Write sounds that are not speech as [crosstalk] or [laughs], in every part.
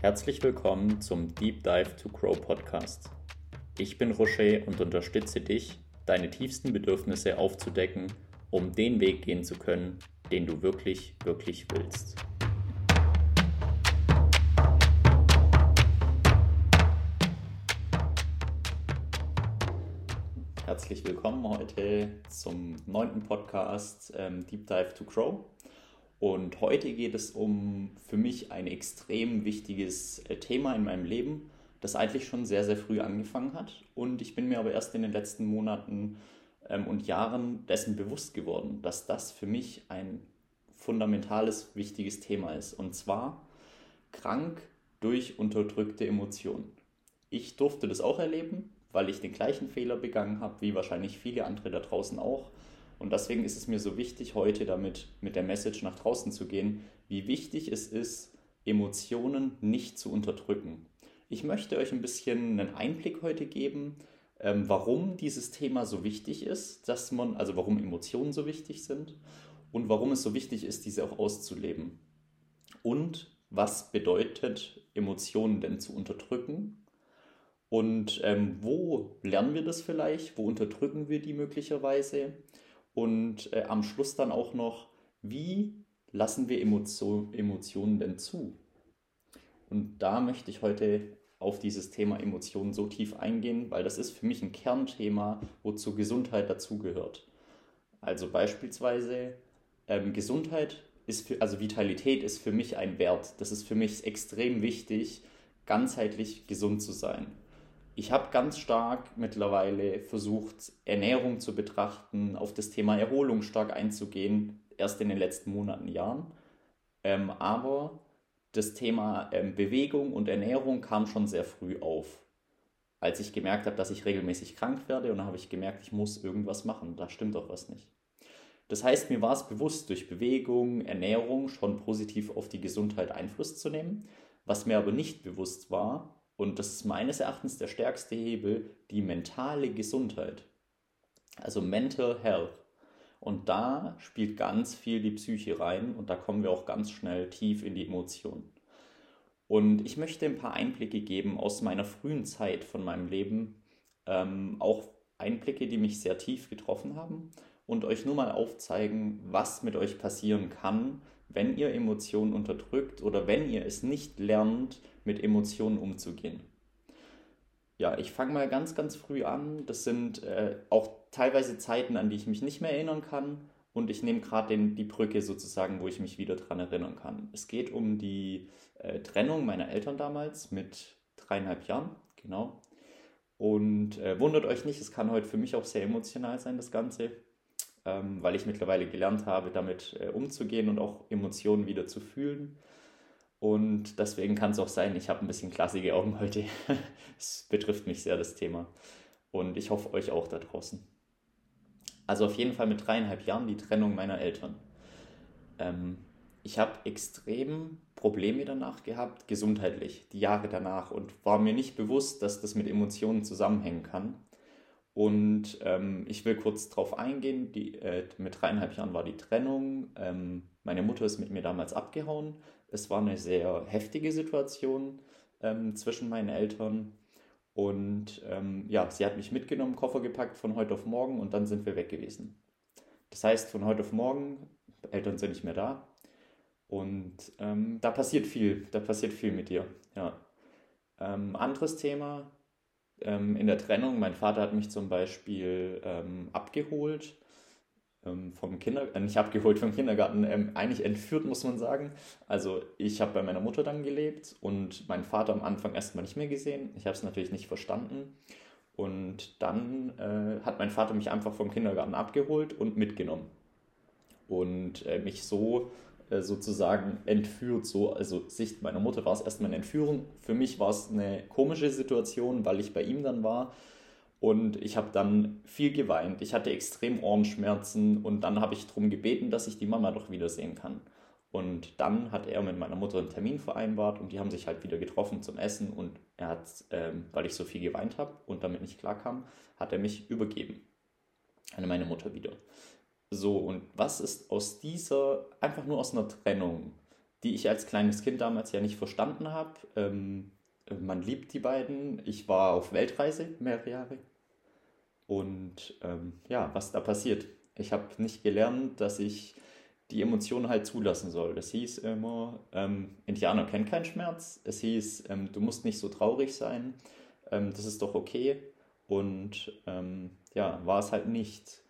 Herzlich willkommen zum Deep Dive to Grow Podcast. Ich bin Rocher und unterstütze dich, deine tiefsten Bedürfnisse aufzudecken, um den Weg gehen zu können, den du wirklich, wirklich willst. Herzlich willkommen heute zum neunten Podcast ähm, Deep Dive to Grow. Und heute geht es um für mich ein extrem wichtiges äh, Thema in meinem Leben, das eigentlich schon sehr, sehr früh angefangen hat. Und ich bin mir aber erst in den letzten Monaten ähm, und Jahren dessen bewusst geworden, dass das für mich ein fundamentales, wichtiges Thema ist. Und zwar krank durch unterdrückte Emotionen. Ich durfte das auch erleben, weil ich den gleichen Fehler begangen habe, wie wahrscheinlich viele andere da draußen auch. Und deswegen ist es mir so wichtig, heute damit mit der Message nach draußen zu gehen, wie wichtig es ist, Emotionen nicht zu unterdrücken. Ich möchte euch ein bisschen einen Einblick heute geben, ähm, warum dieses Thema so wichtig ist, dass man, also warum Emotionen so wichtig sind und warum es so wichtig ist, diese auch auszuleben. Und was bedeutet, Emotionen denn zu unterdrücken? Und ähm, wo lernen wir das vielleicht? Wo unterdrücken wir die möglicherweise? Und äh, am Schluss dann auch noch, wie lassen wir Emotio Emotionen denn zu? Und da möchte ich heute auf dieses Thema Emotionen so tief eingehen, weil das ist für mich ein Kernthema, wozu Gesundheit dazugehört. Also beispielsweise ähm, Gesundheit ist für, also Vitalität ist für mich ein Wert. Das ist für mich extrem wichtig, ganzheitlich gesund zu sein ich habe ganz stark mittlerweile versucht, Ernährung zu betrachten, auf das Thema Erholung stark einzugehen, erst in den letzten Monaten, Jahren. Ähm, aber das Thema ähm, Bewegung und Ernährung kam schon sehr früh auf. Als ich gemerkt habe, dass ich regelmäßig krank werde und dann habe ich gemerkt, ich muss irgendwas machen, da stimmt doch was nicht. Das heißt, mir war es bewusst, durch Bewegung, Ernährung schon positiv auf die Gesundheit Einfluss zu nehmen. Was mir aber nicht bewusst war, und das ist meines Erachtens der stärkste Hebel, die mentale Gesundheit. Also Mental Health. Und da spielt ganz viel die Psyche rein und da kommen wir auch ganz schnell tief in die Emotionen. Und ich möchte ein paar Einblicke geben aus meiner frühen Zeit von meinem Leben, ähm, auch Einblicke, die mich sehr tief getroffen haben und euch nur mal aufzeigen, was mit euch passieren kann, wenn ihr Emotionen unterdrückt oder wenn ihr es nicht lernt, mit Emotionen umzugehen. Ja, ich fange mal ganz, ganz früh an. Das sind äh, auch teilweise Zeiten, an die ich mich nicht mehr erinnern kann. Und ich nehme gerade die Brücke sozusagen, wo ich mich wieder daran erinnern kann. Es geht um die äh, Trennung meiner Eltern damals mit dreieinhalb Jahren, genau. Und äh, wundert euch nicht, es kann heute für mich auch sehr emotional sein, das Ganze ähm, weil ich mittlerweile gelernt habe, damit äh, umzugehen und auch Emotionen wieder zu fühlen. Und deswegen kann es auch sein, ich habe ein bisschen klassige Augen heute. [laughs] Es betrifft mich sehr, das Thema. Und ich hoffe euch auch da draußen. Also auf jeden Fall mit dreieinhalb Jahren die Trennung meiner Eltern. Ähm, ich habe extrem Probleme danach gehabt, gesundheitlich, die Jahre danach und war mir nicht bewusst, dass das mit Emotionen zusammenhängen kann. Und ähm, ich will kurz darauf eingehen, die, äh, mit dreieinhalb Jahren war die Trennung. Ähm, meine Mutter ist mit mir damals abgehauen. Es war eine sehr heftige Situation ähm, zwischen meinen Eltern. Und ähm, ja, sie hat mich mitgenommen, Koffer gepackt von heute auf morgen und dann sind wir weg gewesen. Das heißt, von heute auf morgen, Eltern sind nicht mehr da. Und ähm, da passiert viel, da passiert viel mit dir. Ja. Ähm, anderes Thema, ähm, in der Trennung. Mein Vater hat mich zum Beispiel ähm, abgeholt vom Kindergarten, äh, nicht abgeholt vom Kindergarten, ähm, eigentlich entführt, muss man sagen. Also ich habe bei meiner Mutter dann gelebt und meinen Vater am Anfang erstmal nicht mehr gesehen. Ich habe es natürlich nicht verstanden. Und dann äh, hat mein Vater mich einfach vom Kindergarten abgeholt und mitgenommen. Und äh, mich so äh, sozusagen entführt. So, also Sicht meiner Mutter war es erstmal eine Entführung. Für mich war es eine komische Situation, weil ich bei ihm dann war. Und ich habe dann viel geweint. Ich hatte extrem Ohrenschmerzen und dann habe ich darum gebeten, dass ich die Mama doch wiedersehen kann. Und dann hat er mit meiner Mutter einen Termin vereinbart und die haben sich halt wieder getroffen zum Essen und er hat, ähm, weil ich so viel geweint habe und damit nicht klarkam, hat er mich übergeben an meine Mutter wieder. So, und was ist aus dieser, einfach nur aus einer Trennung, die ich als kleines Kind damals ja nicht verstanden habe. Ähm, man liebt die beiden. Ich war auf Weltreise mehrere Jahre. Und ähm, ja, was da passiert. Ich habe nicht gelernt, dass ich die Emotionen halt zulassen soll. Das hieß immer, ähm, Indianer kennen keinen Schmerz. Es hieß, ähm, du musst nicht so traurig sein. Ähm, das ist doch okay. Und ähm, ja, war es halt nicht.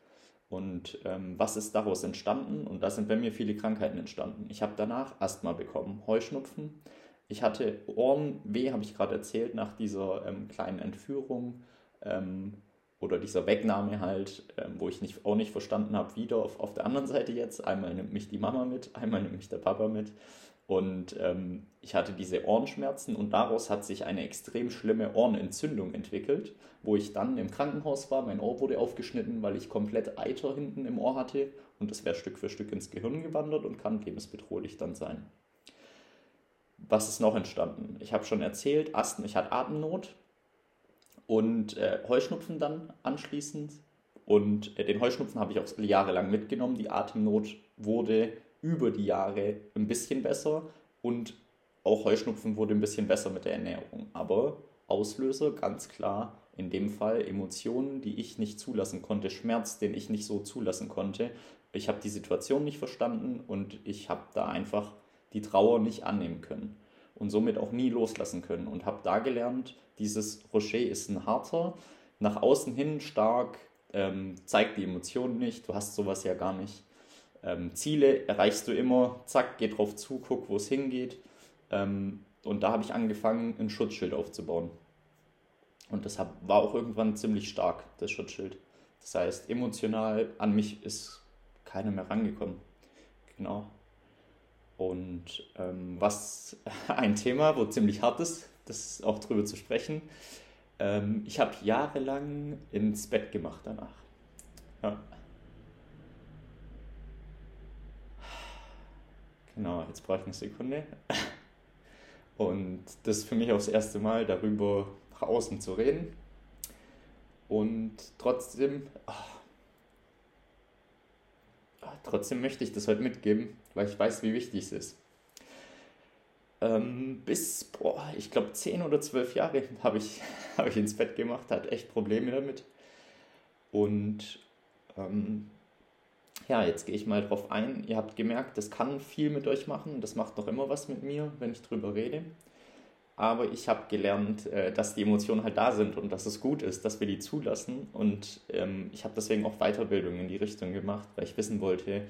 Und ähm, was ist daraus entstanden? Und da sind bei mir viele Krankheiten entstanden. Ich habe danach Asthma bekommen, Heuschnupfen. Ich hatte Ohrenweh, habe ich gerade erzählt, nach dieser kleinen Entführung ähm, oder dieser Wegnahme halt, ähm, wo ich nicht, auch nicht verstanden habe, wieder auf, auf der anderen Seite jetzt. Einmal nimmt mich die Mama mit, einmal nimmt mich der Papa mit. Und ähm, ich hatte diese Ohrenschmerzen und daraus hat sich eine extrem schlimme Ohrenentzündung entwickelt, wo ich dann im Krankenhaus war. Mein Ohr wurde aufgeschnitten, weil ich komplett Eiter hinten im Ohr hatte und das wäre Stück für Stück ins Gehirn gewandert und kann lebensbedrohlich dann sein. Was ist noch entstanden? Ich habe schon erzählt, Asthma, ich hatte Atemnot und äh, Heuschnupfen dann anschließend. Und äh, den Heuschnupfen habe ich auch jahrelang mitgenommen. Die Atemnot wurde über die Jahre ein bisschen besser und auch Heuschnupfen wurde ein bisschen besser mit der Ernährung. Aber Auslöser ganz klar in dem Fall Emotionen, die ich nicht zulassen konnte, Schmerz, den ich nicht so zulassen konnte. Ich habe die Situation nicht verstanden und ich habe da einfach die Trauer nicht annehmen können und somit auch nie loslassen können und habe da gelernt, dieses Rocher ist ein harter, nach außen hin stark, ähm, zeigt die Emotionen nicht, du hast sowas ja gar nicht ähm, Ziele erreichst du immer, zack, geh drauf zu, guck, wo es hingeht. Ähm, und da habe ich angefangen, ein Schutzschild aufzubauen. Und das hab, war auch irgendwann ziemlich stark, das Schutzschild. Das heißt, emotional an mich ist keiner mehr rangekommen. Genau. Und ähm, was [laughs] ein Thema, wo ziemlich hart ist, das auch drüber zu sprechen. Ähm, ich habe jahrelang ins Bett gemacht danach. Ja. Genau, jetzt brauche ich eine Sekunde. [laughs] Und das ist für mich auch das erste Mal, darüber nach außen zu reden. Und trotzdem, ach, trotzdem möchte ich das heute mitgeben, weil ich weiß, wie wichtig es ist. Ähm, bis, boah, ich glaube, 10 oder 12 Jahre habe ich, [laughs] hab ich ins Bett gemacht, hatte echt Probleme damit. Und ähm, ja, jetzt gehe ich mal drauf ein. Ihr habt gemerkt, das kann viel mit euch machen. Das macht noch immer was mit mir, wenn ich drüber rede. Aber ich habe gelernt, äh, dass die Emotionen halt da sind und dass es gut ist, dass wir die zulassen. Und ähm, ich habe deswegen auch Weiterbildung in die Richtung gemacht, weil ich wissen wollte,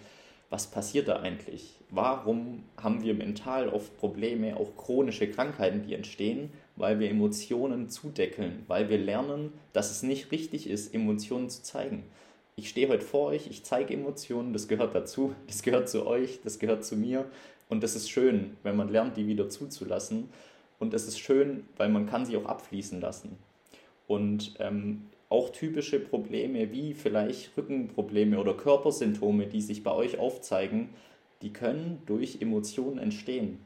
was passiert da eigentlich? Warum haben wir mental oft Probleme, auch chronische Krankheiten, die entstehen, weil wir Emotionen zudeckeln, weil wir lernen, dass es nicht richtig ist, Emotionen zu zeigen ich stehe heute vor euch, ich zeige Emotionen, das gehört dazu, das gehört zu euch, das gehört zu mir und das ist schön, wenn man lernt, die wieder zuzulassen und es ist schön, weil man kann sie auch abfließen lassen. Und ähm, auch typische Probleme wie vielleicht Rückenprobleme oder Körpersymptome, die sich bei euch aufzeigen, die können durch Emotionen entstehen.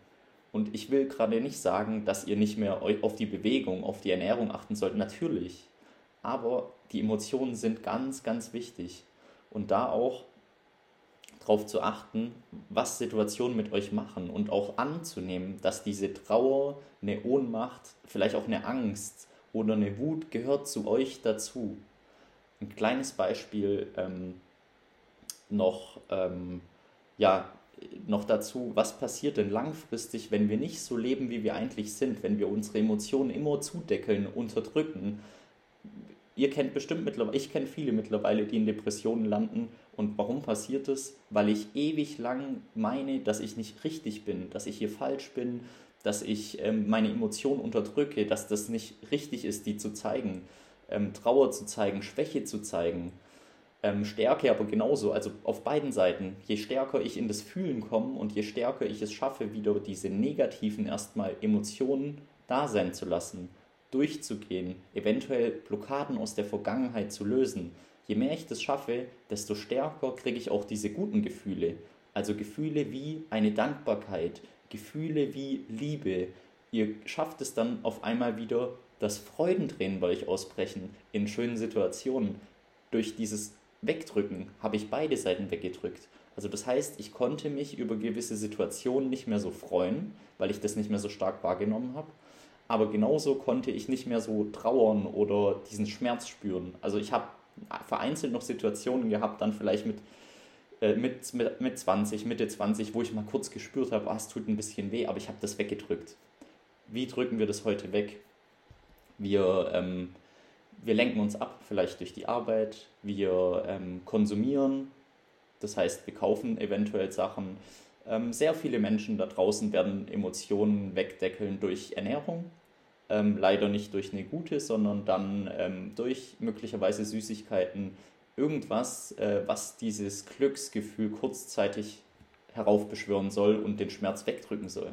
Und ich will gerade nicht sagen, dass ihr nicht mehr auf die Bewegung, auf die Ernährung achten sollt. Natürlich aber die Emotionen sind ganz, ganz wichtig. Und da auch darauf zu achten, was Situationen mit euch machen und auch anzunehmen, dass diese Trauer, eine Ohnmacht, vielleicht auch eine Angst oder eine Wut gehört zu euch dazu. Ein kleines Beispiel ähm, noch, ähm, ja, noch dazu, was passiert denn langfristig, wenn wir nicht so leben, wie wir eigentlich sind, wenn wir unsere Emotionen immer zudeckeln, unterdrücken, ihr kennt bestimmt mittlerweile, ich kenne viele mittlerweile, die in Depressionen landen. Und warum passiert das? Weil ich ewig lang meine, dass ich nicht richtig bin, dass ich hier falsch bin, dass ich ähm, meine Emotionen unterdrücke, dass das nicht richtig ist, die zu zeigen, ähm, Trauer zu zeigen, Schwäche zu zeigen. Ähm, Stärke aber genauso, also auf beiden Seiten. Je stärker ich in das Fühlen komme und je stärker ich es schaffe, wieder diese negativen erstmal Emotionen da sein zu lassen durchzugehen, eventuell Blockaden aus der Vergangenheit zu lösen. Je mehr ich das schaffe, desto stärker kriege ich auch diese guten Gefühle. Also Gefühle wie eine Dankbarkeit, Gefühle wie Liebe. Ihr schafft es dann auf einmal wieder, dass Freudentränen bei euch ausbrechen in schönen Situationen. Durch dieses Wegdrücken habe ich beide Seiten weggedrückt. Also das heißt, ich konnte mich über gewisse Situationen nicht mehr so freuen, weil ich das nicht mehr so stark wahrgenommen habe. Aber genauso konnte ich nicht mehr so trauern oder diesen Schmerz spüren. Also ich habe vereinzelt noch Situationen gehabt, dann vielleicht mit, äh, mit, mit, mit 20, Mitte 20, wo ich mal kurz gespürt habe, ah, es tut ein bisschen weh, aber ich habe das weggedrückt. Wie drücken wir das heute weg? Wir, ähm, wir lenken uns ab, vielleicht durch die Arbeit, wir ähm, konsumieren, das heißt, wir kaufen eventuell Sachen. Ähm, sehr viele Menschen da draußen werden Emotionen wegdeckeln durch Ernährung. Ähm, leider nicht durch eine gute, sondern dann ähm, durch möglicherweise Süßigkeiten. Irgendwas, äh, was dieses Glücksgefühl kurzzeitig heraufbeschwören soll und den Schmerz wegdrücken soll.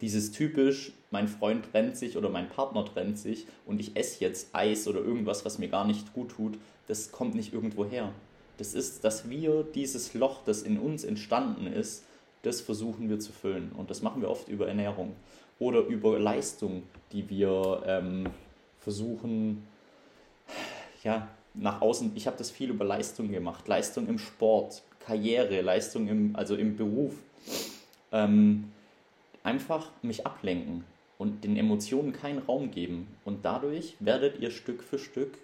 Dieses typisch, mein Freund trennt sich oder mein Partner trennt sich und ich esse jetzt Eis oder irgendwas, was mir gar nicht gut tut, das kommt nicht irgendwo her. Das ist, dass wir dieses Loch, das in uns entstanden ist, das versuchen wir zu füllen. Und das machen wir oft über Ernährung oder über Leistung, die wir ähm, versuchen, ja, nach außen. Ich habe das viel über Leistung gemacht. Leistung im Sport, Karriere, Leistung im, also im Beruf. Ähm, einfach mich ablenken und den Emotionen keinen Raum geben. Und dadurch werdet ihr Stück für Stück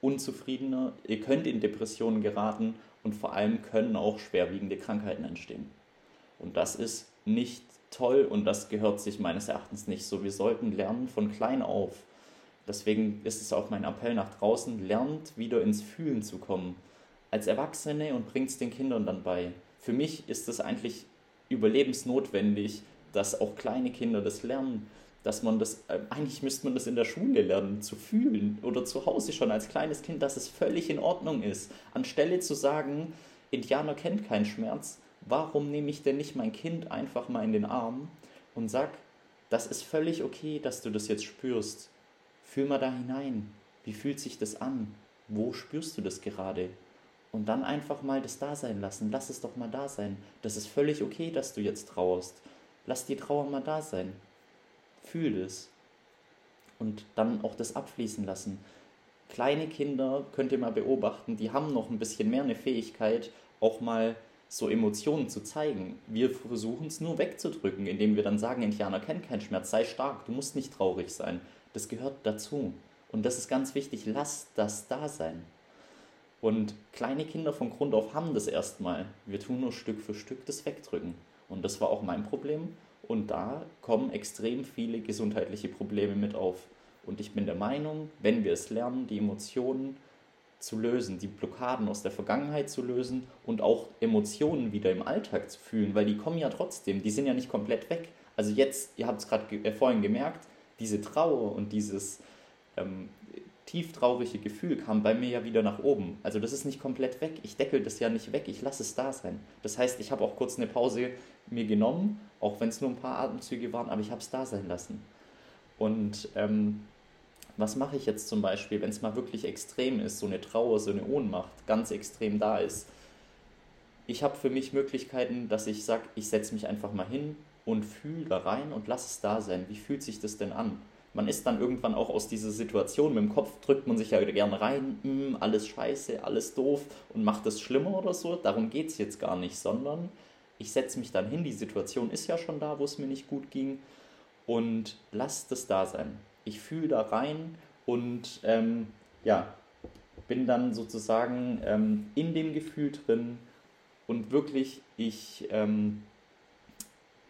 unzufriedener, ihr könnt in Depressionen geraten und vor allem können auch schwerwiegende Krankheiten entstehen. Und das ist nicht toll und das gehört sich meines Erachtens nicht so. Wir sollten lernen von klein auf. Deswegen ist es auch mein Appell nach draußen, lernt wieder ins Fühlen zu kommen. Als Erwachsene und bringt es den Kindern dann bei. Für mich ist es eigentlich überlebensnotwendig, dass auch kleine Kinder das lernen, dass man das, äh, eigentlich müsste man das in der Schule lernen, zu fühlen oder zu Hause schon als kleines Kind, dass es völlig in Ordnung ist. Anstelle zu sagen, Indianer kennt keinen Schmerz, warum nehme ich denn nicht mein Kind einfach mal in den Arm und sag, das ist völlig okay, dass du das jetzt spürst. Fühl mal da hinein. Wie fühlt sich das an? Wo spürst du das gerade? Und dann einfach mal das da sein lassen. Lass es doch mal da sein. Das ist völlig okay, dass du jetzt trauerst. Lass die Trauer mal da sein fühl es. Und dann auch das abfließen lassen. Kleine Kinder könnt ihr mal beobachten, die haben noch ein bisschen mehr eine Fähigkeit, auch mal so Emotionen zu zeigen. Wir versuchen es nur wegzudrücken, indem wir dann sagen, Indianer kennen keinen Schmerz, sei stark, du musst nicht traurig sein. Das gehört dazu. Und das ist ganz wichtig, lass das da sein. Und kleine Kinder von Grund auf haben das erstmal. Wir tun nur Stück für Stück das wegdrücken. Und das war auch mein Problem. Und da kommen extrem viele gesundheitliche Probleme mit auf. Und ich bin der Meinung, wenn wir es lernen, die Emotionen zu lösen, die Blockaden aus der Vergangenheit zu lösen und auch Emotionen wieder im Alltag zu fühlen, weil die kommen ja trotzdem, die sind ja nicht komplett weg. Also jetzt, ihr habt es gerade ge äh, vorhin gemerkt, diese Trauer und dieses ähm, tieftraurige Gefühl kam bei mir ja wieder nach oben. Also das ist nicht komplett weg. Ich deckel das ja nicht weg. Ich lasse es da sein. Das heißt, ich habe auch kurz eine Pause mir genommen, auch wenn es nur ein paar Atemzüge waren, aber ich habe es da sein lassen. Und ähm, was mache ich jetzt zum Beispiel, wenn es mal wirklich extrem ist, so eine Trauer, so eine Ohnmacht ganz extrem da ist? Ich habe für mich Möglichkeiten, dass ich sage, ich setze mich einfach mal hin und fühle da rein und lasse es da sein. Wie fühlt sich das denn an? man ist dann irgendwann auch aus dieser Situation, mit dem Kopf drückt man sich ja gerne rein, mm, alles scheiße, alles doof und macht es schlimmer oder so. Darum geht es jetzt gar nicht, sondern ich setze mich dann hin, die Situation ist ja schon da, wo es mir nicht gut ging und lass das da sein. Ich fühle da rein und ähm, ja, bin dann sozusagen ähm, in dem Gefühl drin und wirklich, ich, ähm,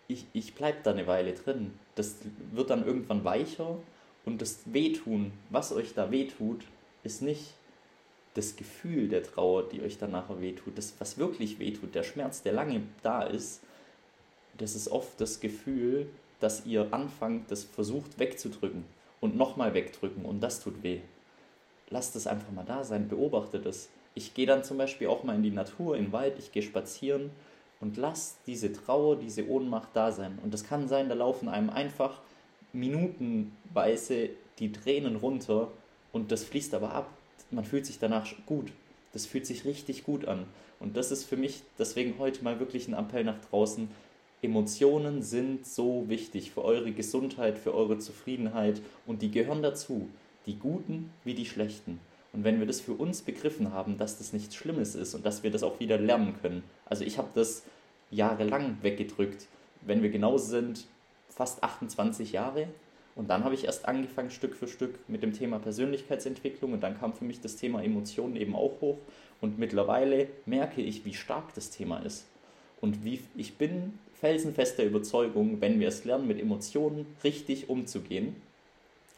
ich, ich bleibe da eine Weile drin das wird dann irgendwann weicher und das Wehtun, was euch da wehtut, ist nicht das Gefühl der Trauer, die euch dann nachher wehtut. Das, was wirklich wehtut, der Schmerz, der lange da ist, das ist oft das Gefühl, dass ihr anfangt, das versucht wegzudrücken und nochmal wegdrücken und das tut weh. Lasst es einfach mal da sein, beobachtet es. Ich gehe dann zum Beispiel auch mal in die Natur, in den Wald, ich gehe spazieren und lass diese Trauer, diese Ohnmacht da sein. Und das kann sein, da laufen einem einfach minutenweise die Tränen runter und das fließt aber ab. Man fühlt sich danach gut. Das fühlt sich richtig gut an. Und das ist für mich deswegen heute mal wirklich ein Appell nach draußen. Emotionen sind so wichtig für eure Gesundheit, für eure Zufriedenheit und die gehören dazu. Die guten wie die schlechten. Und wenn wir das für uns begriffen haben, dass das nichts Schlimmes ist und dass wir das auch wieder lernen können. Also ich habe das jahrelang weggedrückt. Wenn wir genau sind, fast 28 Jahre. Und dann habe ich erst angefangen, Stück für Stück mit dem Thema Persönlichkeitsentwicklung. Und dann kam für mich das Thema Emotionen eben auch hoch. Und mittlerweile merke ich, wie stark das Thema ist. Und wie ich bin felsenfester Überzeugung, wenn wir es lernen, mit Emotionen richtig umzugehen,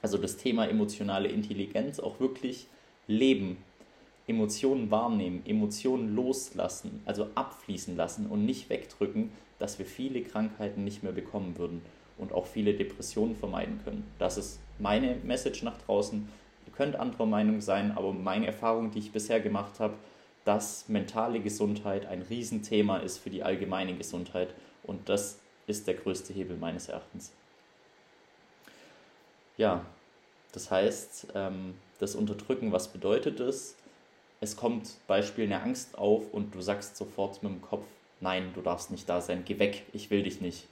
also das Thema emotionale Intelligenz auch wirklich leben, Emotionen wahrnehmen, Emotionen loslassen, also abfließen lassen und nicht wegdrücken, dass wir viele Krankheiten nicht mehr bekommen würden und auch viele Depressionen vermeiden können. Das ist meine Message nach draußen. Ihr könnt anderer Meinung sein, aber meine Erfahrung, die ich bisher gemacht habe, dass mentale Gesundheit ein Riesenthema ist für die allgemeine Gesundheit und das ist der größte Hebel meines Erachtens. Ja, das heißt, ähm, das Unterdrücken, was bedeutet es? Es kommt Beispiel eine Angst auf und du sagst sofort mit dem Kopf, nein, du darfst nicht da sein, geh weg, ich will dich nicht.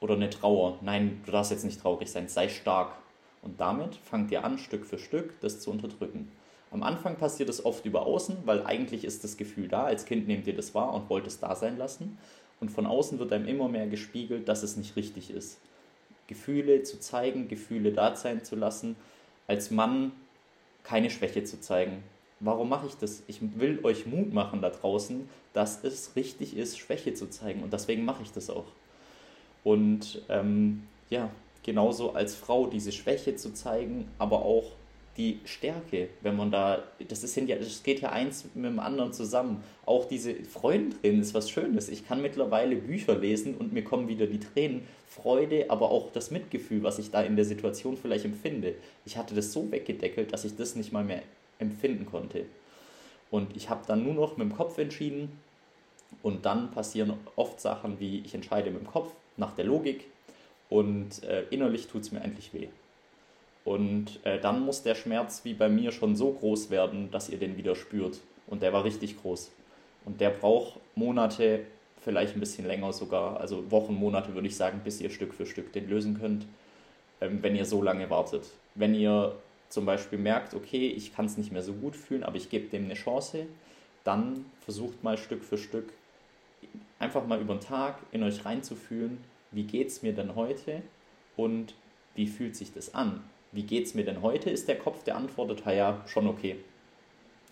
Oder eine Trauer, nein, du darfst jetzt nicht traurig sein, sei stark. Und damit fangt ihr an, Stück für Stück das zu unterdrücken. Am Anfang passiert es oft über außen, weil eigentlich ist das Gefühl da. Als Kind nehmt ihr das wahr und wollt es da sein lassen. Und von außen wird einem immer mehr gespiegelt, dass es nicht richtig ist. Gefühle zu zeigen, Gefühle da sein zu lassen, als Mann keine Schwäche zu zeigen. Warum mache ich das? Ich will euch Mut machen da draußen, dass es richtig ist, Schwäche zu zeigen. Und deswegen mache ich das auch. Und ähm, ja, genauso als Frau diese Schwäche zu zeigen, aber auch die Stärke, wenn man da, das ist ja, das geht ja eins mit dem anderen zusammen. Auch diese Freundin ist was Schönes. Ich kann mittlerweile Bücher lesen und mir kommen wieder die Tränen, Freude, aber auch das Mitgefühl, was ich da in der Situation vielleicht empfinde. Ich hatte das so weggedeckelt, dass ich das nicht mal mehr empfinden konnte. Und ich habe dann nur noch mit dem Kopf entschieden und dann passieren oft Sachen wie ich entscheide mit dem Kopf nach der Logik und äh, innerlich tut es mir endlich weh. Und äh, dann muss der Schmerz wie bei mir schon so groß werden, dass ihr den wieder spürt. Und der war richtig groß. Und der braucht Monate, vielleicht ein bisschen länger sogar, also Wochen, Monate würde ich sagen, bis ihr Stück für Stück den lösen könnt, ähm, wenn ihr so lange wartet. Wenn ihr zum Beispiel merkt, okay, ich kann es nicht mehr so gut fühlen, aber ich gebe dem eine Chance, dann versucht mal Stück für Stück einfach mal über den Tag in euch reinzufühlen, wie geht es mir denn heute und wie fühlt sich das an? Wie geht es mir denn heute, ist der Kopf, der antwortet, ja, schon okay.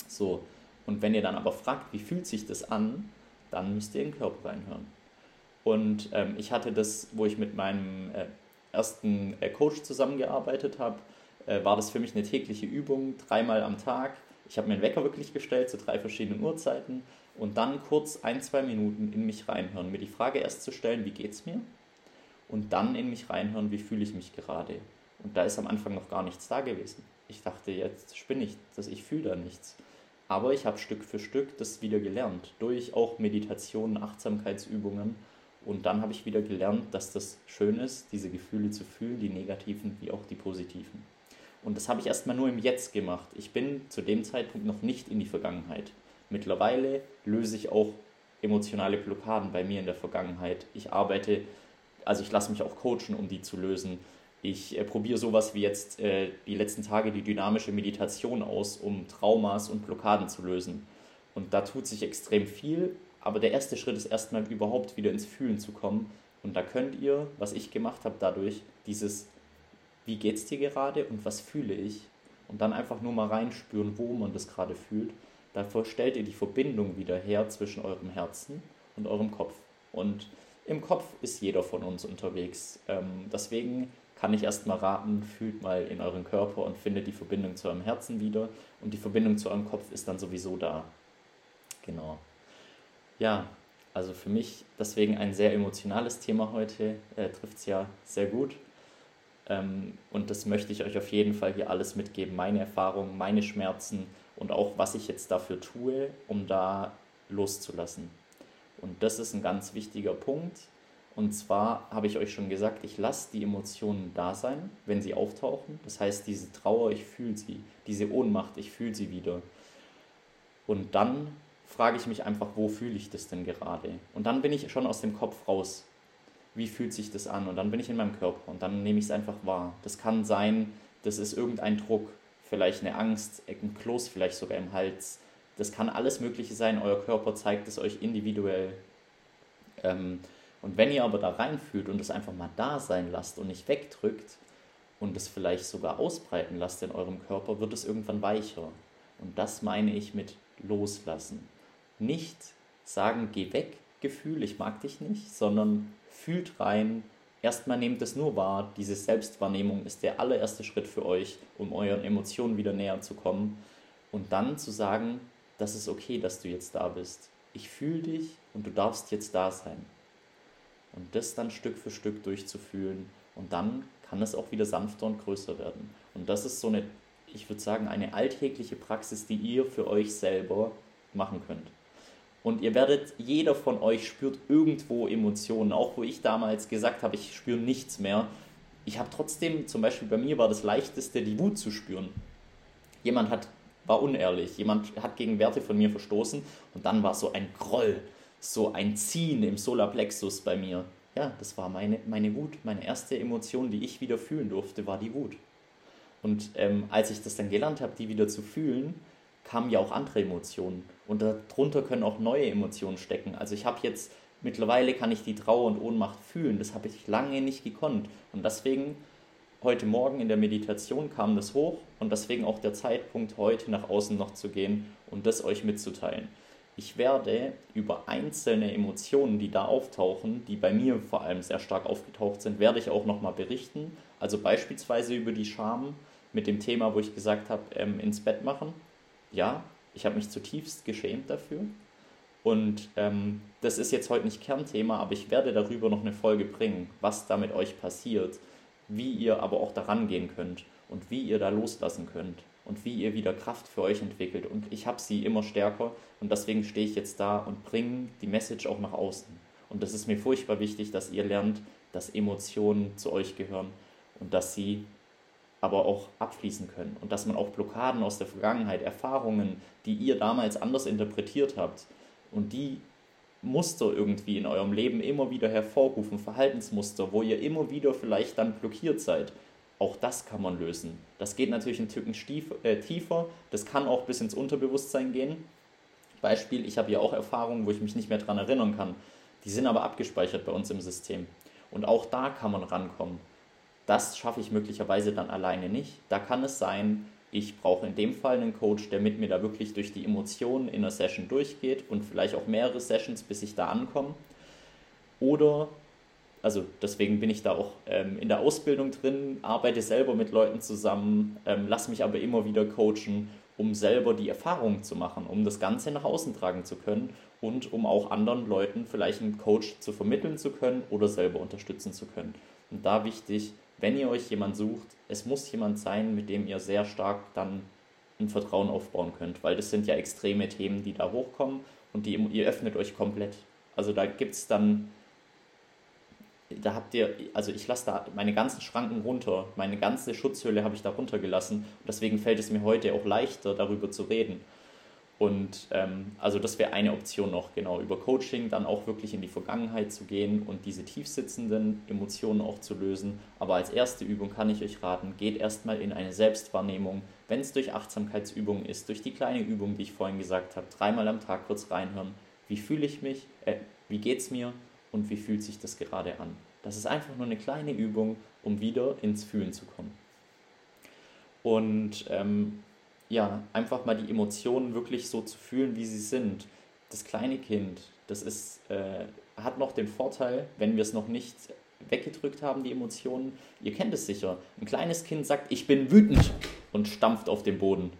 So, und wenn ihr dann aber fragt, wie fühlt sich das an, dann müsst ihr in den Körper reinhören. Und ähm, ich hatte das, wo ich mit meinem äh, ersten äh, Coach zusammengearbeitet habe, äh, war das für mich eine tägliche Übung, dreimal am Tag. Ich habe mir einen Wecker wirklich gestellt zu drei verschiedenen Uhrzeiten und dann kurz ein, zwei Minuten in mich reinhören, mir die Frage erst zu stellen, wie geht es mir? Und dann in mich reinhören, wie fühle ich mich gerade? Und da ist am Anfang noch gar nichts da gewesen. Ich dachte, jetzt spinne ich, dass ich fühle da nichts. Aber ich habe Stück für Stück das wieder gelernt, durch auch Meditationen, Achtsamkeitsübungen. Und dann habe ich wieder gelernt, dass das schön ist, diese Gefühle zu fühlen, die negativen wie auch die positiven. Und das habe ich erstmal nur im Jetzt gemacht. Ich bin zu dem Zeitpunkt noch nicht in die Vergangenheit. Mittlerweile löse ich auch emotionale Blockaden bei mir in der Vergangenheit. Ich arbeite, also ich lasse mich auch coachen, um die zu lösen. Ich äh, probiere sowas wie jetzt äh, die letzten Tage die dynamische Meditation aus, um Traumas und Blockaden zu lösen. Und da tut sich extrem viel, aber der erste Schritt ist erstmal überhaupt wieder ins Fühlen zu kommen. Und da könnt ihr, was ich gemacht habe dadurch, dieses, wie geht's dir gerade und was fühle ich? Und dann einfach nur mal reinspüren, wo man das gerade fühlt. Davor stellt ihr die Verbindung wieder her zwischen eurem Herzen und eurem Kopf. Und im Kopf ist jeder von uns unterwegs. Ähm, deswegen kann ich erstmal raten, fühlt mal in euren Körper und findet die Verbindung zu eurem Herzen wieder. Und die Verbindung zu eurem Kopf ist dann sowieso da. Genau. Ja, also für mich deswegen ein sehr emotionales Thema heute. Äh, Trifft es ja sehr gut. Ähm, und das möchte ich euch auf jeden Fall hier alles mitgeben. Meine Erfahrungen, meine Schmerzen und auch was ich jetzt dafür tue, um da loszulassen. Und das ist ein ganz wichtiger Punkt und zwar habe ich euch schon gesagt, ich lasse die Emotionen da sein, wenn sie auftauchen. Das heißt, diese Trauer, ich fühle sie. Diese Ohnmacht, ich fühle sie wieder. Und dann frage ich mich einfach, wo fühle ich das denn gerade? Und dann bin ich schon aus dem Kopf raus. Wie fühlt sich das an? Und dann bin ich in meinem Körper und dann nehme ich es einfach wahr. Das kann sein, das ist irgendein Druck. vielleicht eine Angst, ein Kloß vielleicht sogar im Hals. Das kann alles Mögliche sein. Euer Körper zeigt es euch individuell. Ähm, und wenn ihr aber da reinfühlt und es einfach mal da sein lasst und nicht wegdrückt und es vielleicht sogar ausbreiten lasst in eurem Körper, wird es irgendwann weicher. Und das meine ich mit loslassen. Nicht sagen, geh weg, Gefühl, ich mag dich nicht, sondern fühlt rein. Erstmal nehmt es nur wahr. Diese Selbstwahrnehmung ist der allererste Schritt für euch, um euren Emotionen wieder näher zu kommen. Und dann zu sagen, das ist okay, dass du jetzt da bist. Ich fühle dich und du darfst jetzt da sein. Und das dann Stück für Stück durchzufühlen. Und dann kann es auch wieder sanfter und größer werden. Und das ist so eine, ich würde sagen, eine alltägliche Praxis, die ihr für euch selber machen könnt. Und ihr werdet, jeder von euch spürt irgendwo Emotionen, auch wo ich damals gesagt habe, ich spüre nichts mehr. Ich habe trotzdem, zum Beispiel bei mir war das leichteste, die Wut zu spüren. Jemand hat, war unehrlich, jemand hat gegen Werte von mir verstoßen und dann war so ein Groll, so ein Ziehen im Solarplexus bei mir. Ja, das war meine, meine Wut. Meine erste Emotion, die ich wieder fühlen durfte, war die Wut. Und ähm, als ich das dann gelernt habe, die wieder zu fühlen, kamen ja auch andere Emotionen. Und darunter können auch neue Emotionen stecken. Also ich habe jetzt, mittlerweile kann ich die Trauer und Ohnmacht fühlen. Das habe ich lange nicht gekonnt. Und deswegen, heute Morgen in der Meditation kam das hoch und deswegen auch der Zeitpunkt, heute nach außen noch zu gehen und das euch mitzuteilen. Ich werde über einzelne Emotionen, die da auftauchen, die bei mir vor allem sehr stark aufgetaucht sind, werde ich auch nochmal berichten. Also beispielsweise über die Scham mit dem Thema, wo ich gesagt habe, ähm, ins Bett machen ja, ich habe mich zutiefst geschämt dafür. Und ähm, das ist jetzt heute nicht Kernthema, aber ich werde darüber noch eine Folge bringen, was da mit euch passiert, wie ihr aber auch daran gehen könnt und wie ihr da loslassen könnt und wie ihr wieder Kraft für euch entwickelt. Und ich habe sie immer stärker und deswegen stehe ich jetzt da und bringe die Message auch nach außen. Und das ist mir furchtbar wichtig, dass ihr lernt, dass Emotionen zu euch gehören und dass sie aber auch abfließen können und dass man auch Blockaden aus der Vergangenheit, Erfahrungen, die ihr damals anders interpretiert habt und die Muster irgendwie in eurem Leben immer wieder hervorrufen, Verhaltensmuster, wo ihr immer wieder vielleicht dann blockiert seid. Auch das kann man lösen. Das geht natürlich ein Tücken äh, tiefer, das kann auch bis ins Unterbewusstsein gehen. Beispiel, ich habe ja auch Erfahrungen, wo ich mich nicht mehr daran erinnern kann. Die sind aber abgespeichert bei uns im System. Und auch da kann man rankommen. Das schaffe ich möglicherweise dann alleine nicht. Da kann es sein, ich brauche in dem Fall einen Coach, der mit mir da wirklich durch die Emotionen in der Session durchgeht und vielleicht auch mehrere Sessions, bis ich da ankomme. Oder, also deswegen bin ich da auch ähm, in der Ausbildung drin, arbeite selber mit Leuten zusammen, ähm, lasse mich aber immer wieder coachen, um selber die Erfahrung zu machen, um das Ganze nach außen tragen zu können und um auch anderen Leuten vielleicht einen Coach zu vermitteln zu können oder selber unterstützen zu können. Und da wichtig, wenn ihr euch jemand sucht, es muss jemand sein, mit dem ihr sehr stark dann ein Vertrauen aufbauen könnt, weil das sind ja extreme Themen, die da hochkommen und die, ihr öffnet euch komplett. Also da gibt es dann, da habt ihr, also ich lasse da meine ganzen Schranken runter, meine ganze Schutzhülle habe ich da runtergelassen. Und deswegen fällt es mir heute auch leichter, darüber zu reden. Und ähm, also das wäre eine Option noch, genau, über Coaching dann auch wirklich in die Vergangenheit zu gehen und diese tiefsitzenden Emotionen auch zu lösen. Aber als erste Übung kann ich euch raten, geht erstmal in eine Selbstwahrnehmung, wenn es durch Achtsamkeitsübungen ist, durch die kleine Übung, die ich vorhin gesagt habe, dreimal am Tag kurz reinhören, wie fühle ich mich, äh, wie es mir und wie fühlt sich das gerade an. Das ist einfach nur eine kleine Übung, um wieder ins Fühlen zu kommen. Und ähm, ja, einfach mal die Emotionen wirklich so zu fühlen, wie sie sind. Das kleine Kind, das ist, äh, hat noch den Vorteil, wenn wir es noch nicht weggedrückt haben, die Emotionen. Ihr kennt es sicher. Ein kleines Kind sagt, ich bin wütend und stampft auf den Boden.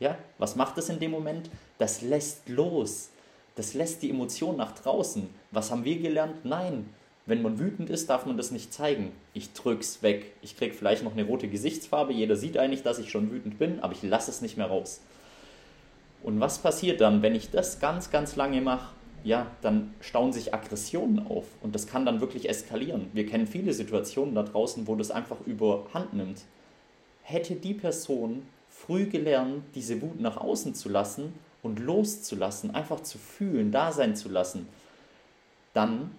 Ja, was macht es in dem Moment? Das lässt los. Das lässt die Emotion nach draußen. Was haben wir gelernt? Nein, wenn man wütend ist, darf man das nicht zeigen. Ich drück's weg. Ich krieg vielleicht noch eine rote Gesichtsfarbe. Jeder sieht eigentlich, dass ich schon wütend bin, aber ich lasse es nicht mehr raus. Und was passiert dann, wenn ich das ganz, ganz lange mache? Ja, dann stauen sich Aggressionen auf und das kann dann wirklich eskalieren. Wir kennen viele Situationen da draußen, wo das einfach überhand nimmt. Hätte die Person früh gelernt, diese Wut nach außen zu lassen und loszulassen, einfach zu fühlen, da sein zu lassen, dann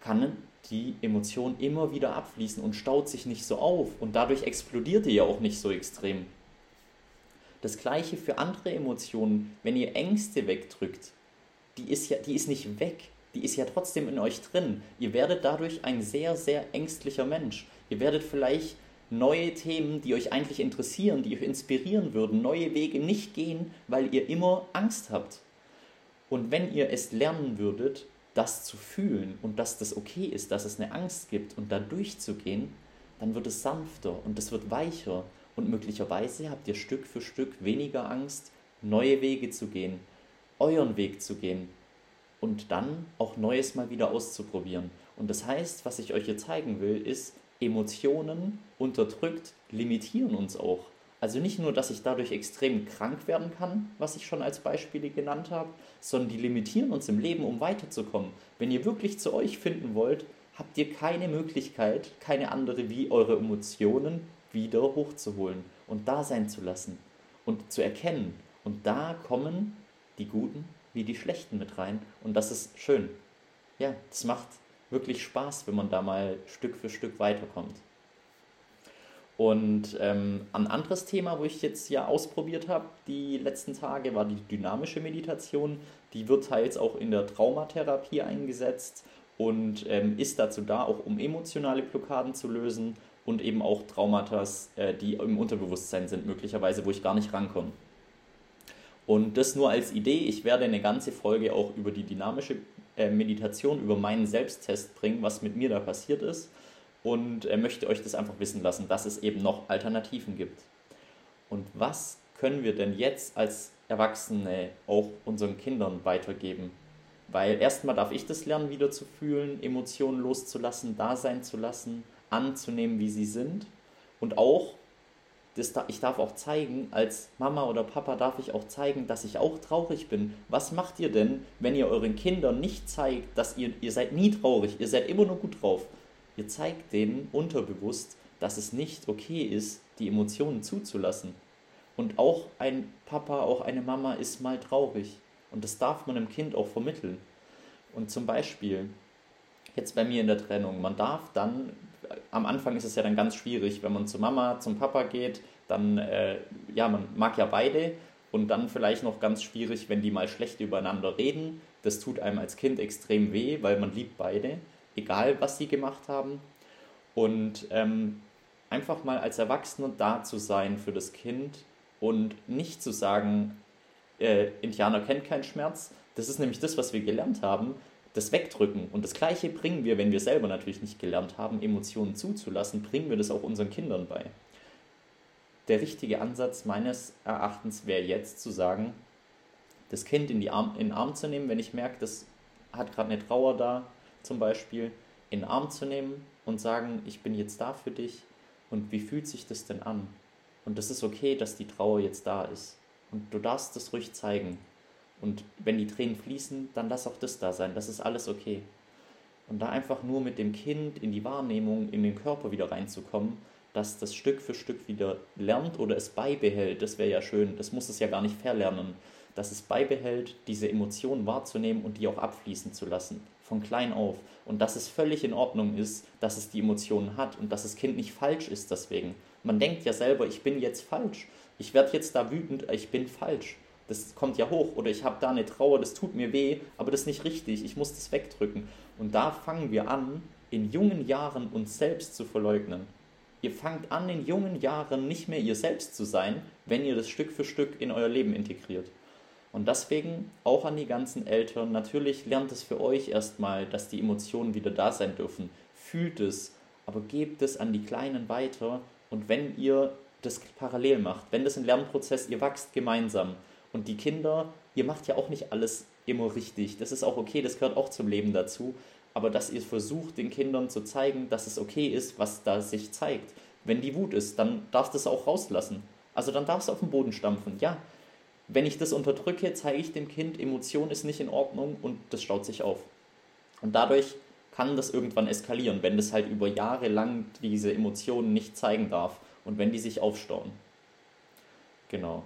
kann die Emotion immer wieder abfließen und staut sich nicht so auf und dadurch explodiert die ja auch nicht so extrem. Das gleiche für andere Emotionen. Wenn ihr Ängste wegdrückt, die ist ja, die ist nicht weg, die ist ja trotzdem in euch drin. Ihr werdet dadurch ein sehr, sehr ängstlicher Mensch. Ihr werdet vielleicht neue Themen, die euch eigentlich interessieren, die euch inspirieren würden, neue Wege nicht gehen, weil ihr immer Angst habt. Und wenn ihr es lernen würdet, das zu fühlen und dass das okay ist, dass es eine Angst gibt und da durchzugehen, dann wird es sanfter und es wird weicher und möglicherweise habt ihr Stück für Stück weniger Angst, neue Wege zu gehen, euren Weg zu gehen und dann auch Neues mal wieder auszuprobieren. Und das heißt, was ich euch hier zeigen will, ist, Emotionen unterdrückt limitieren uns auch. Also nicht nur, dass ich dadurch extrem krank werden kann, was ich schon als Beispiele genannt habe, sondern die limitieren uns im Leben, um weiterzukommen. Wenn ihr wirklich zu euch finden wollt, habt ihr keine Möglichkeit, keine andere, wie eure Emotionen wieder hochzuholen und da sein zu lassen und zu erkennen. Und da kommen die Guten wie die Schlechten mit rein. Und das ist schön. Ja, das macht wirklich Spaß, wenn man da mal Stück für Stück weiterkommt. Und ähm, ein anderes Thema, wo ich jetzt ja ausprobiert habe, die letzten Tage, war die dynamische Meditation. Die wird teils auch in der Traumatherapie eingesetzt und ähm, ist dazu da, auch um emotionale Blockaden zu lösen und eben auch Traumata, äh, die im Unterbewusstsein sind, möglicherweise, wo ich gar nicht rankomme. Und das nur als Idee. Ich werde eine ganze Folge auch über die dynamische äh, Meditation, über meinen Selbsttest bringen, was mit mir da passiert ist. Und möchte euch das einfach wissen lassen, dass es eben noch Alternativen gibt. Und was können wir denn jetzt als Erwachsene auch unseren Kindern weitergeben? Weil erstmal darf ich das lernen, wieder zu fühlen, Emotionen loszulassen, da sein zu lassen, anzunehmen, wie sie sind. Und auch, das, ich darf auch zeigen, als Mama oder Papa darf ich auch zeigen, dass ich auch traurig bin. Was macht ihr denn, wenn ihr euren Kindern nicht zeigt, dass ihr, ihr seid nie traurig, ihr seid immer nur gut drauf? Ihr zeigt denen unterbewusst, dass es nicht okay ist, die Emotionen zuzulassen. Und auch ein Papa, auch eine Mama ist mal traurig. Und das darf man dem Kind auch vermitteln. Und zum Beispiel, jetzt bei mir in der Trennung, man darf dann, am Anfang ist es ja dann ganz schwierig, wenn man zur Mama, zum Papa geht, dann, äh, ja, man mag ja beide und dann vielleicht noch ganz schwierig, wenn die mal schlecht übereinander reden. Das tut einem als Kind extrem weh, weil man liebt beide egal was sie gemacht haben. Und ähm, einfach mal als Erwachsener da zu sein für das Kind und nicht zu sagen, äh, Indianer kennt keinen Schmerz. Das ist nämlich das, was wir gelernt haben, das Wegdrücken. Und das Gleiche bringen wir, wenn wir selber natürlich nicht gelernt haben, Emotionen zuzulassen, bringen wir das auch unseren Kindern bei. Der richtige Ansatz meines Erachtens wäre jetzt zu sagen, das Kind in, die Arm, in den Arm zu nehmen, wenn ich merke, das hat gerade eine Trauer da, zum Beispiel in den Arm zu nehmen und sagen, ich bin jetzt da für dich und wie fühlt sich das denn an? Und das ist okay, dass die Trauer jetzt da ist. Und du darfst das ruhig zeigen. Und wenn die Tränen fließen, dann lass auch das da sein. Das ist alles okay. Und da einfach nur mit dem Kind in die Wahrnehmung, in den Körper wieder reinzukommen, dass das Stück für Stück wieder lernt oder es beibehält, das wäre ja schön. Das muss es ja gar nicht verlernen. Dass es beibehält, diese Emotionen wahrzunehmen und die auch abfließen zu lassen von klein auf. Und dass es völlig in Ordnung ist, dass es die Emotionen hat und dass das Kind nicht falsch ist deswegen. Man denkt ja selber, ich bin jetzt falsch. Ich werde jetzt da wütend, ich bin falsch. Das kommt ja hoch. Oder ich habe da eine Trauer, das tut mir weh, aber das ist nicht richtig. Ich muss das wegdrücken. Und da fangen wir an, in jungen Jahren uns selbst zu verleugnen. Ihr fangt an, in jungen Jahren nicht mehr ihr selbst zu sein, wenn ihr das Stück für Stück in euer Leben integriert. Und deswegen auch an die ganzen Eltern, natürlich lernt es für euch erstmal, dass die Emotionen wieder da sein dürfen. Fühlt es, aber gebt es an die Kleinen weiter. Und wenn ihr das parallel macht, wenn das ein Lernprozess, ihr wachst gemeinsam. Und die Kinder, ihr macht ja auch nicht alles immer richtig. Das ist auch okay, das gehört auch zum Leben dazu. Aber dass ihr versucht, den Kindern zu zeigen, dass es okay ist, was da sich zeigt. Wenn die Wut ist, dann darfst du es auch rauslassen. Also dann darfst du auf den Boden stampfen. Ja, wenn ich das unterdrücke, zeige ich dem Kind, Emotion ist nicht in Ordnung und das staut sich auf. Und dadurch kann das irgendwann eskalieren, wenn das halt über Jahre lang diese Emotionen nicht zeigen darf und wenn die sich aufstauen. Genau.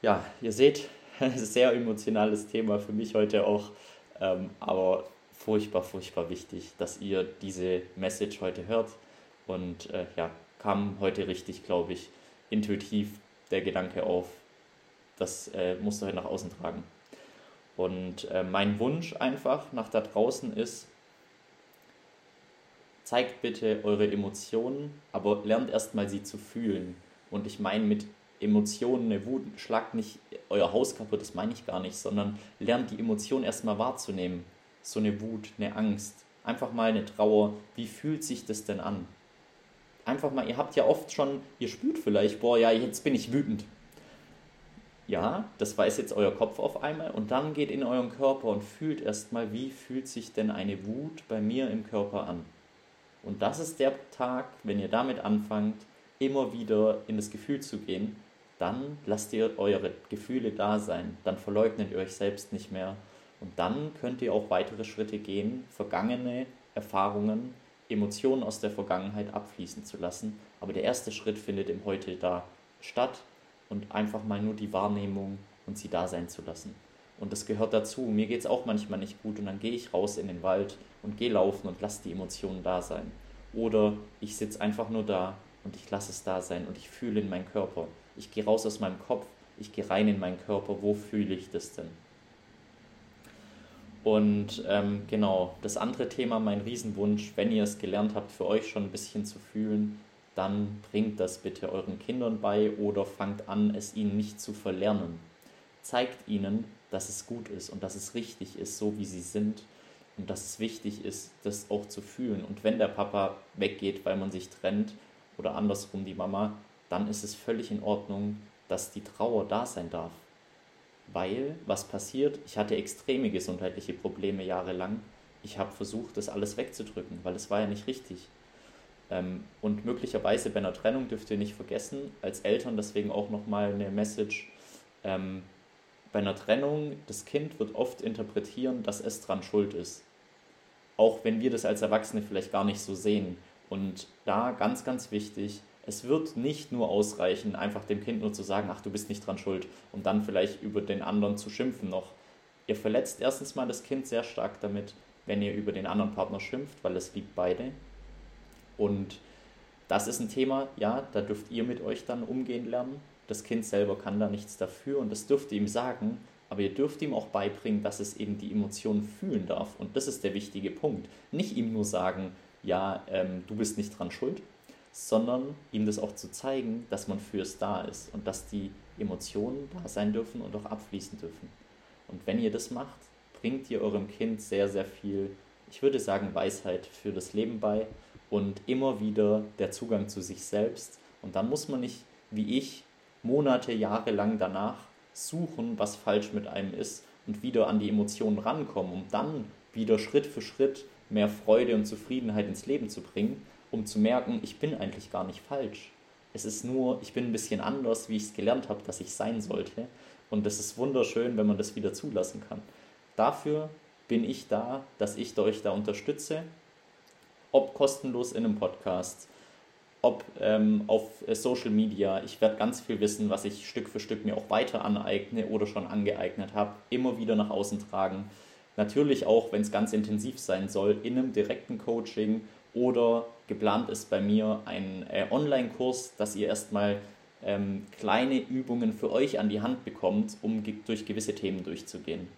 Ja, ihr seht, [laughs] sehr emotionales Thema für mich heute auch, ähm, aber furchtbar, furchtbar wichtig, dass ihr diese Message heute hört und äh, ja, kam heute richtig, glaube ich, intuitiv der Gedanke auf. Das äh, musst du halt nach außen tragen. Und äh, mein Wunsch einfach nach da draußen ist, zeigt bitte eure Emotionen, aber lernt erstmal sie zu fühlen. Und ich meine mit Emotionen, eine Wut, schlagt nicht euer Haus kaputt, das meine ich gar nicht, sondern lernt die Emotionen erstmal wahrzunehmen. So eine Wut, eine Angst, einfach mal eine Trauer. Wie fühlt sich das denn an? Einfach mal, ihr habt ja oft schon, ihr spürt vielleicht, boah, ja, jetzt bin ich wütend. Ja, das weiß jetzt euer Kopf auf einmal und dann geht in euren Körper und fühlt erstmal, wie fühlt sich denn eine Wut bei mir im Körper an. Und das ist der Tag, wenn ihr damit anfangt, immer wieder in das Gefühl zu gehen, dann lasst ihr eure Gefühle da sein, dann verleugnet ihr euch selbst nicht mehr und dann könnt ihr auch weitere Schritte gehen, vergangene Erfahrungen, Emotionen aus der Vergangenheit abfließen zu lassen. Aber der erste Schritt findet im Heute da statt und einfach mal nur die Wahrnehmung und sie da sein zu lassen. Und das gehört dazu. Mir geht es auch manchmal nicht gut und dann gehe ich raus in den Wald und gehe laufen und lasse die Emotionen da sein. Oder ich sitze einfach nur da und ich lasse es da sein und ich fühle in meinen Körper. Ich gehe raus aus meinem Kopf, ich gehe rein in meinen Körper. Wo fühle ich das denn? Und ähm, genau, das andere Thema, mein Riesenwunsch, wenn ihr es gelernt habt, für euch schon ein bisschen zu fühlen, dann bringt das bitte euren Kindern bei oder fangt an, es ihnen nicht zu verlernen. Zeigt ihnen, dass es gut ist und dass es richtig ist, so wie sie sind und dass es wichtig ist, das auch zu fühlen. Und wenn der Papa weggeht, weil man sich trennt oder andersrum die Mama, dann ist es völlig in Ordnung, dass die Trauer da sein darf. Weil, was passiert? Ich hatte extreme gesundheitliche Probleme jahrelang. Ich habe versucht, das alles wegzudrücken, weil es war ja nicht richtig. Ähm, und möglicherweise bei einer Trennung dürft ihr nicht vergessen, als Eltern deswegen auch nochmal eine Message. Ähm, bei einer Trennung, das Kind wird oft interpretieren, dass es dran schuld ist. Auch wenn wir das als Erwachsene vielleicht gar nicht so sehen. Und da ganz, ganz wichtig, es wird nicht nur ausreichen, einfach dem Kind nur zu sagen, ach, du bist nicht dran schuld und dann vielleicht über den anderen zu schimpfen noch. Ihr verletzt erstens mal das Kind sehr stark damit, wenn ihr über den anderen Partner schimpft, weil es liebt beide. Und das ist ein Thema, ja, da dürft ihr mit euch dann umgehen lernen. Das Kind selber kann da nichts dafür und das dürft ihr ihm sagen, aber ihr dürft ihm auch beibringen, dass es eben die Emotionen fühlen darf. Und das ist der wichtige Punkt. Nicht ihm nur sagen, ja, ähm, du bist nicht dran schuld, sondern ihm das auch zu zeigen, dass man fürs da ist und dass die Emotionen da sein dürfen und auch abfließen dürfen. Und wenn ihr das macht, bringt ihr eurem Kind sehr, sehr viel, ich würde sagen, Weisheit für das Leben bei und immer wieder der Zugang zu sich selbst. Und dann muss man nicht, wie ich, Monate, Jahre lang danach suchen, was falsch mit einem ist und wieder an die Emotionen rankommen, um dann wieder Schritt für Schritt mehr Freude und Zufriedenheit ins Leben zu bringen, um zu merken, ich bin eigentlich gar nicht falsch. Es ist nur, ich bin ein bisschen anders, wie ich es gelernt habe, dass ich sein sollte. Und das ist wunderschön, wenn man das wieder zulassen kann. Dafür bin ich da, dass ich euch da unterstütze, ob kostenlos in einem Podcast, ob ähm, auf äh, Social Media. Ich werde ganz viel wissen, was ich Stück für Stück mir auch weiter aneigne oder schon angeeignet habe, immer wieder nach außen tragen. Natürlich auch, wenn es ganz intensiv sein soll, in einem direkten Coaching oder geplant ist bei mir ein äh, Online-Kurs, dass ihr erstmal ähm, kleine Übungen für euch an die Hand bekommt, um ge durch gewisse Themen durchzugehen.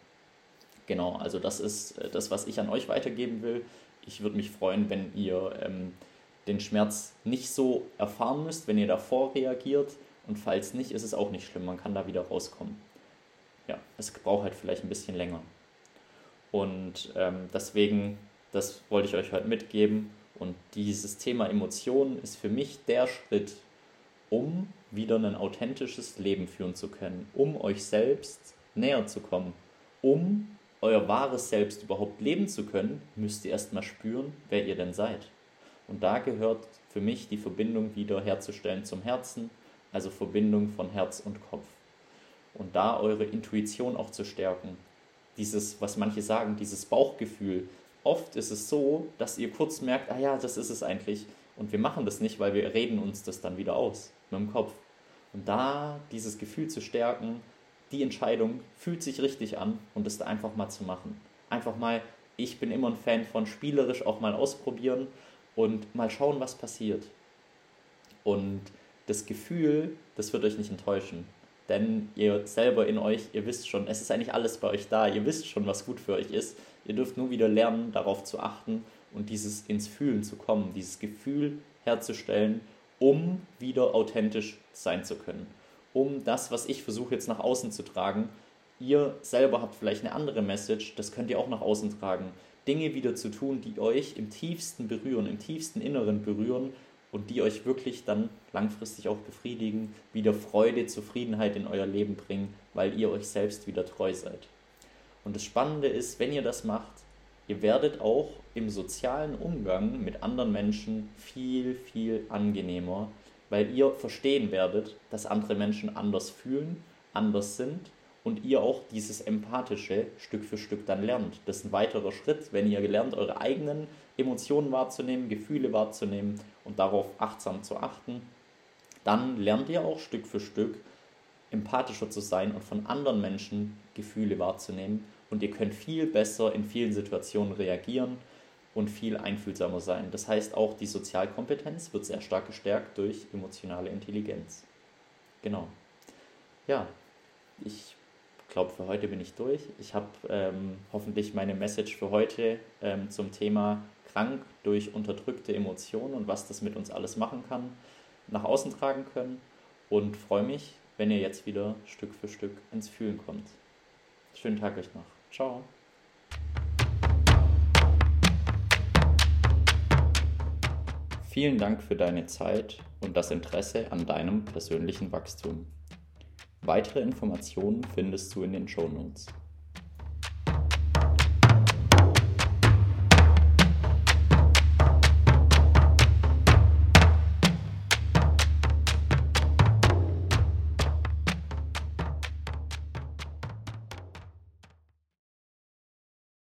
Genau, also das ist äh, das, was ich an euch weitergeben will. Ich würde mich freuen, wenn ihr ähm, den Schmerz nicht so erfahren müsst, wenn ihr davor reagiert. Und falls nicht, ist es auch nicht schlimm, man kann da wieder rauskommen. Ja, es braucht halt vielleicht ein bisschen länger. Und ähm, deswegen, das wollte ich euch heute mitgeben. Und dieses Thema Emotionen ist für mich der Schritt, um wieder ein authentisches Leben führen zu können, um euch selbst näher zu kommen, um euer wahres Selbst überhaupt leben zu können, müsst ihr erstmal spüren, wer ihr denn seid. Und da gehört für mich die Verbindung wieder herzustellen zum Herzen, also Verbindung von Herz und Kopf. Und da eure Intuition auch zu stärken. Dieses, was manche sagen, dieses Bauchgefühl, oft ist es so, dass ihr kurz merkt, ah ja, das ist es eigentlich. Und wir machen das nicht, weil wir reden uns das dann wieder aus mit dem Kopf. Und da dieses Gefühl zu stärken, die Entscheidung fühlt sich richtig an und es da einfach mal zu machen. Einfach mal, ich bin immer ein Fan von spielerisch auch mal ausprobieren und mal schauen, was passiert. Und das Gefühl, das wird euch nicht enttäuschen. Denn ihr selber in euch, ihr wisst schon, es ist eigentlich alles bei euch da, ihr wisst schon, was gut für euch ist. Ihr dürft nur wieder lernen, darauf zu achten und dieses ins Fühlen zu kommen, dieses Gefühl herzustellen, um wieder authentisch sein zu können. Um das, was ich versuche jetzt nach außen zu tragen, ihr selber habt vielleicht eine andere Message, das könnt ihr auch nach außen tragen. Dinge wieder zu tun, die euch im tiefsten berühren, im tiefsten Inneren berühren und die euch wirklich dann langfristig auch befriedigen, wieder Freude, Zufriedenheit in euer Leben bringen, weil ihr euch selbst wieder treu seid. Und das Spannende ist, wenn ihr das macht, ihr werdet auch im sozialen Umgang mit anderen Menschen viel, viel angenehmer, weil ihr verstehen werdet, dass andere Menschen anders fühlen, anders sind und ihr auch dieses Empathische Stück für Stück dann lernt. Das ist ein weiterer Schritt, wenn ihr gelernt, eure eigenen Emotionen wahrzunehmen, Gefühle wahrzunehmen und darauf achtsam zu achten, dann lernt ihr auch Stück für Stück empathischer zu sein und von anderen Menschen Gefühle wahrzunehmen und ihr könnt viel besser in vielen Situationen reagieren und viel einfühlsamer sein. Das heißt, auch die Sozialkompetenz wird sehr stark gestärkt durch emotionale Intelligenz. Genau. Ja, ich glaube, für heute bin ich durch. Ich habe ähm, hoffentlich meine Message für heute ähm, zum Thema krank durch unterdrückte Emotionen und was das mit uns alles machen kann, nach außen tragen können und freue mich, wenn ihr jetzt wieder Stück für Stück ins Fühlen kommt. Schönen Tag euch noch. Ciao. Vielen Dank für deine Zeit und das Interesse an deinem persönlichen Wachstum. Weitere Informationen findest du in den Show Notes.